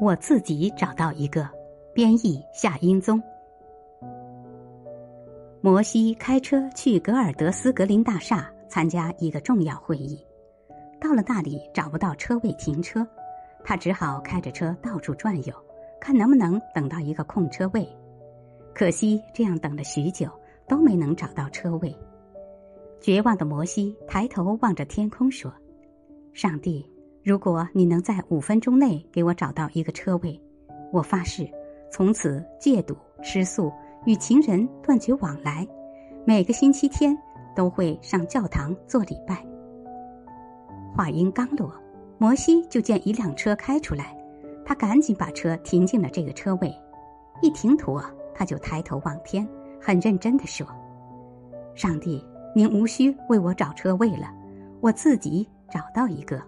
我自己找到一个。编译夏英宗。摩西开车去格尔德斯格林大厦参加一个重要会议，到了那里找不到车位停车，他只好开着车到处转悠，看能不能等到一个空车位。可惜这样等了许久都没能找到车位。绝望的摩西抬头望着天空说：“上帝，如果你能在五分钟内给我找到一个车位，我发誓。”从此戒赌吃素，与情人断绝往来，每个星期天都会上教堂做礼拜。话音刚落，摩西就见一辆车开出来，他赶紧把车停进了这个车位。一停妥，他就抬头望天，很认真的说：“上帝，您无需为我找车位了，我自己找到一个。”